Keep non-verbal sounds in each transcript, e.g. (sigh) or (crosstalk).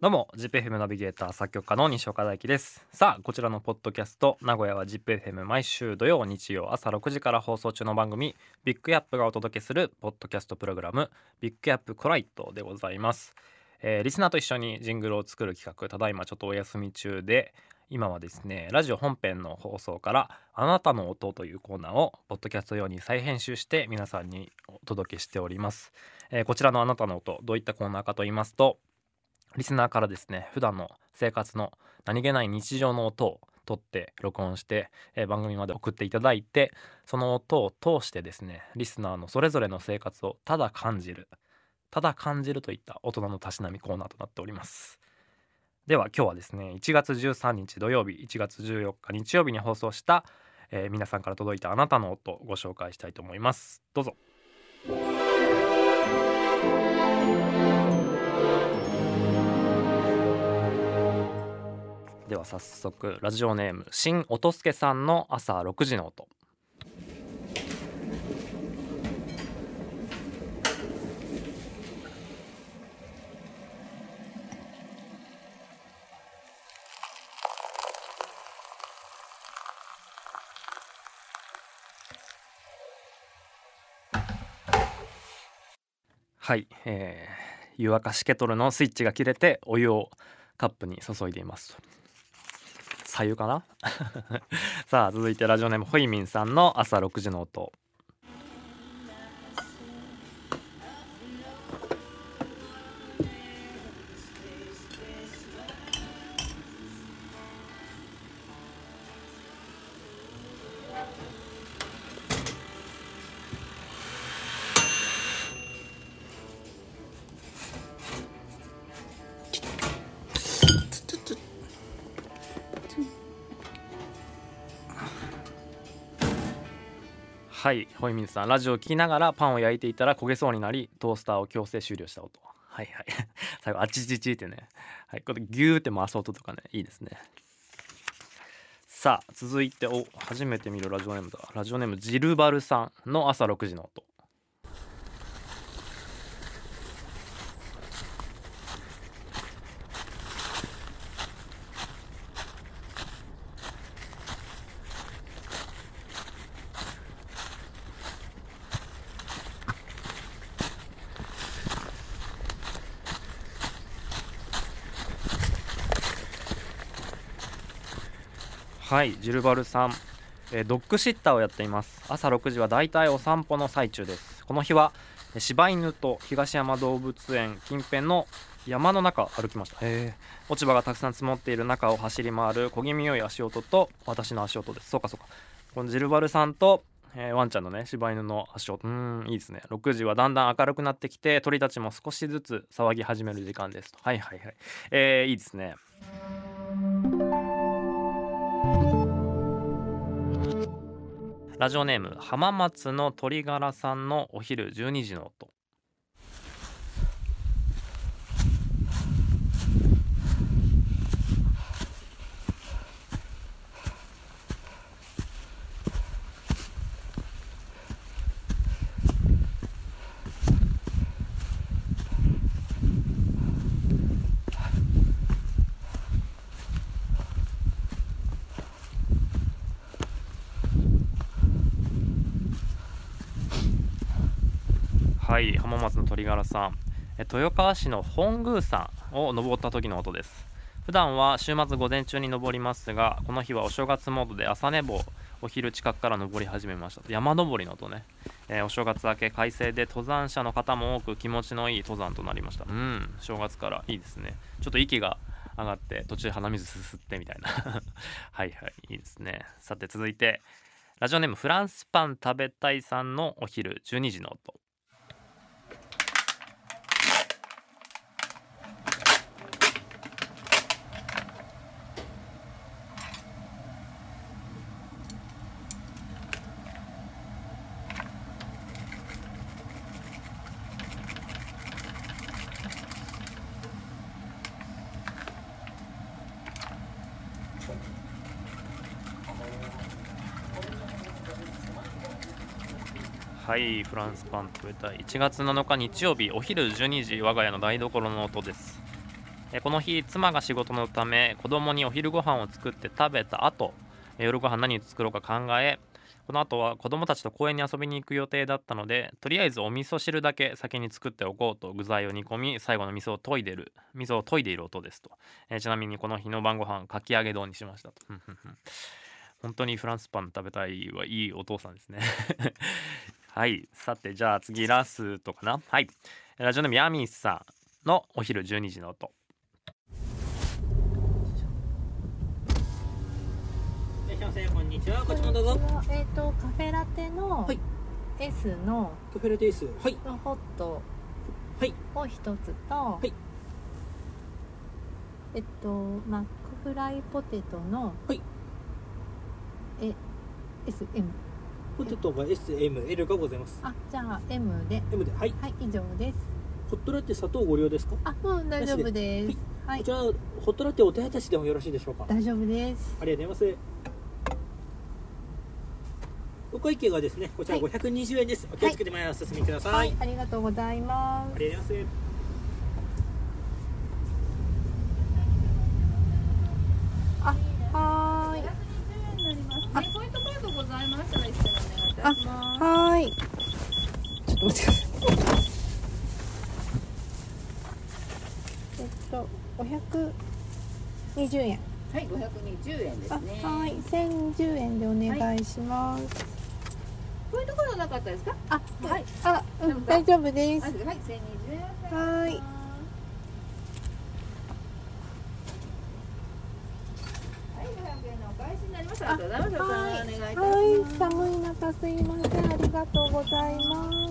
どうも ZIPFM ナビゲーター作曲家の西岡大樹です。さあこちらのポッドキャスト名古屋は ZIPFM 毎週土曜日曜朝6時から放送中の番組ビッグアップがお届けするポッドキャストプログラムビッグアップコライトでございます、えーリスナーと一緒にジングルを作る企画ただいまちょっとお休み中で今はですねラジオ本編の放送から「あなたの音」というコーナーをポッドキャスト用に再編集して皆さんにお届けしております、えーこちらの「あなたの音」どういったコーナーかと言いますとリスナーからですね普段の生活の何気ない日常の音を取って録音して、えー番組まで送っていただいてその音を通してですねリスナーのそれぞれの生活をただ感じるただ感じるといった大人のたしなみコーナーとなっております。では今日はですね1月13日土曜日1月14日日曜日に放送した、えー皆さんから届いたあなたの音をご紹介したいと思います。どうぞ。では早速ラジオネーム新音助さんの朝6時の音。はい、えー、湯沸かしケトルのスイッチが切れてお湯をカップに注いでいます左右かな？(laughs) さあ続いてラジオネームホイミンさんの朝6時の音。はいホイミンさんラジオを聞きながらパンを焼いていたら焦げそうになりトースターを強制終了した音。はいはい。(laughs) 最後あちちちってね。はいこれギューって回す音とかねいいですね。さあ続いてお初めて見るラジオネームだ。ラジオネームジルバルさんの朝6時の音。はいジルバルさん、えードッグシッターをやっています。朝6時はだいたいお散歩の最中です。この日はえ柴犬と東山動物園近辺の山の中歩きました。え落ち葉がたくさん積もっている中を走り回る小気味良い足音と私の足音です。そうかそうか。このジルバルさんと、えーワンちゃんのね柴犬の足音。うんいいですね。6時はだんだん明るくなってきて鳥たちも少しずつ騒ぎ始める時間ですはいはいはい。えー、いいですね。ラジオネーム浜松の鳥柄さんのお昼12時の音。はい浜松の鶏ガラさん。え豊川市の本宮山を登った時の音です。普段は週末午前中に登りますがこの日はお正月モードで朝寝坊。お昼近くから登り始めました。山登りの音ね、えーお正月明け快晴で登山者の方も多く気持ちのいい登山となりました。うん正月からいいですね。ちょっと息が上がって途中鼻水すすってみたいな。(laughs) はいはいいいですね。さて続いてラジオネームフランスパン食べたいさんのお昼12時の音。はいフランスパン食べたい1月7日日曜日お昼12時我が家の台所の音です。この日妻が仕事のため子供にお昼ご飯を作って食べた後え夜ご飯何作ろうか考えこの後は子供たちと公園に遊びに行く予定だったのでとりあえずお味噌汁だけ先に作っておこうと具材を煮込み最後の味噌を研いでる味噌を研いでいる音ですと、えーちなみにこの日の晩ご飯かき揚げ丼にしましたと。ふんふんふん。本当にフランスパン食べたいはいいお父さんですね。はい。さてじゃあ次ラストかな？はい。ラジオネームヤミーさんのお昼12時の音。いらっしゃいませ。こんにちは。こっちもどうぞ。えっ、とカフェラテのはい。S のカフェラテです。はい。ホットはい。を一つと、い。えっとマックフライポテトのはい。え SM ポテトが SML がございます。あじゃあ M で。M ではい。はい以上です。ホットラテ砂糖ご利用ですか？あうん大丈夫です。はい。こちらホットラテお手渡しでもよろしいでしょうか？あ大丈夫です。りがとうございますお会計がですねこちらはい。520円です、お気をつけて前へお進みください、はいありがとうございます。ありがとうございますあはーいあ、ポイントカードございましたら一緒にお願いいたします。はーいちょっと待ってくださいえっと520円はい、五百二十円ですあね。はい1010円でお願いします、ポイントカードなかったですか？あはい。あ、うん、大丈夫ですはい、はい、千二十円。はいはい、五百円のお返しになります。ありがとうございます。おはい願いいたしはいます。寒い中すいませんありがとうございます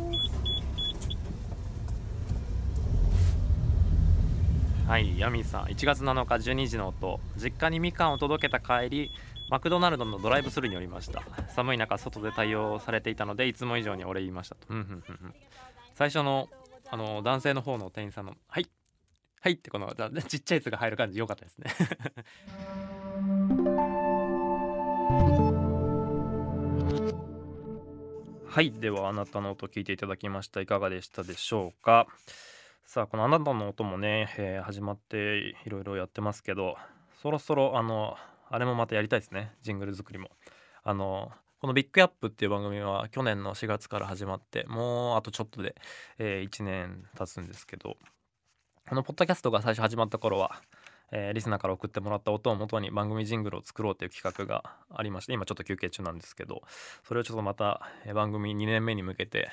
はい、ヤミさん。1月7日12時の音。実家にみかんを届けた帰りマクドナルドのドライブスルーに寄りました。寒い中外で対応されていたのでいつも以上にお礼言いましたと。最初のあの男性の方の店員さんの「はいはい」ってこのちっちゃいや「つ」が入る感じ良かったですね。(laughs) はいではあなたの音聞いていただきました。いかがでしたでしょうか？さあこのあなたの音もね、えー始まっていろいろやってますけどそろそろあのあれもまたやりたいですねジングル作りも。あのこのビッグアップっていう番組は去年の4月から始まってもうあとちょっとで、え1年経つんですけどこのポッドキャストが最初始まった頃は、えーリスナーから送ってもらった音を元に番組ジングルを作ろうという企画がありまして今ちょっと休憩中なんですけどそれをちょっとまた、番組2年目に向けて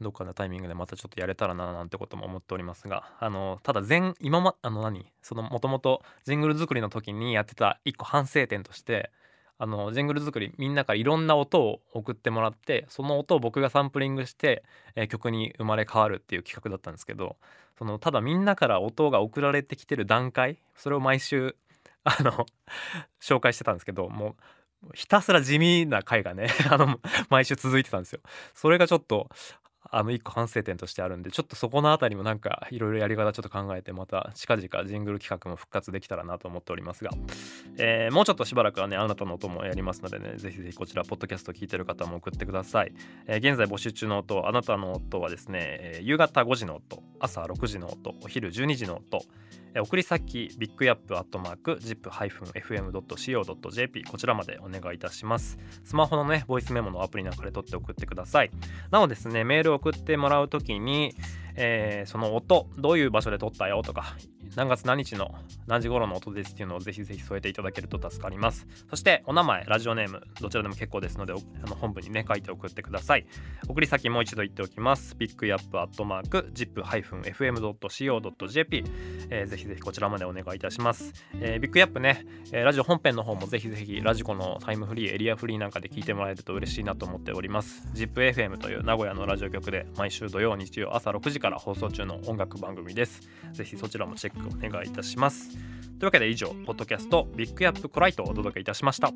どっかのタイミングでまたちょっとやれたらななんてことも思っておりますがあのただ前今まあの何？そのもともとジングル作りの時にやってた一個反省点としてあのジングル作りみんなからいろんな音を送ってもらってその音を僕がサンプリングして、えー曲に生まれ変わるっていう企画だったんですけどそのただみんなから音が送られてきてる段階それを毎週 (laughs) あの紹介してたんですけどもうひたすら地味な回がね (laughs) あの毎週続いてたんですよ。それがちょっとあの一個反省点としてあるんでちょっとそこの辺りもなんかいろいろやり方ちょっと考えてまた近々ジングル企画も復活できたらなと思っておりますが、えーもうちょっとしばらくはねあなたの音もやりますのでねぜひぜひこちらポッドキャスト聞いてる方も送ってください、えー現在募集中の音あなたの音はですね、えー夕方5時の音朝6時の音お昼12時の音送り先ビッグアップアットマーク zip-fm.co.jp こちらまでお願いいたします。スマホのねボイスメモのアプリなんかで取って送ってください。なおですねメールを送ってもらうときに、えーその音どういう場所で撮ったよとか何月何日の何時頃の音ですっていうのをぜひぜひ添えていただけると助かります。そしてお名前ラジオネームどちらでも結構ですのであの本文にね書いて送ってください。送り先もう一度言っておきます。ビッグアップアットマーク zip-fm.co.jp、えーぜひぜひこちらまでお願いいたします、えービッグアップね、えーラジオ本編の方もぜひぜひラジコのタイムフリーエリアフリーなんかで聞いてもらえると嬉しいなと思っております。ZIPFM という名古屋のラジオ局で毎週土曜日曜朝6時から放送中の音楽番組です。ぜひそちらもチェックお願いいたします。というわけで以上ポッドキャストビッグアップコライトをお届けいたしました。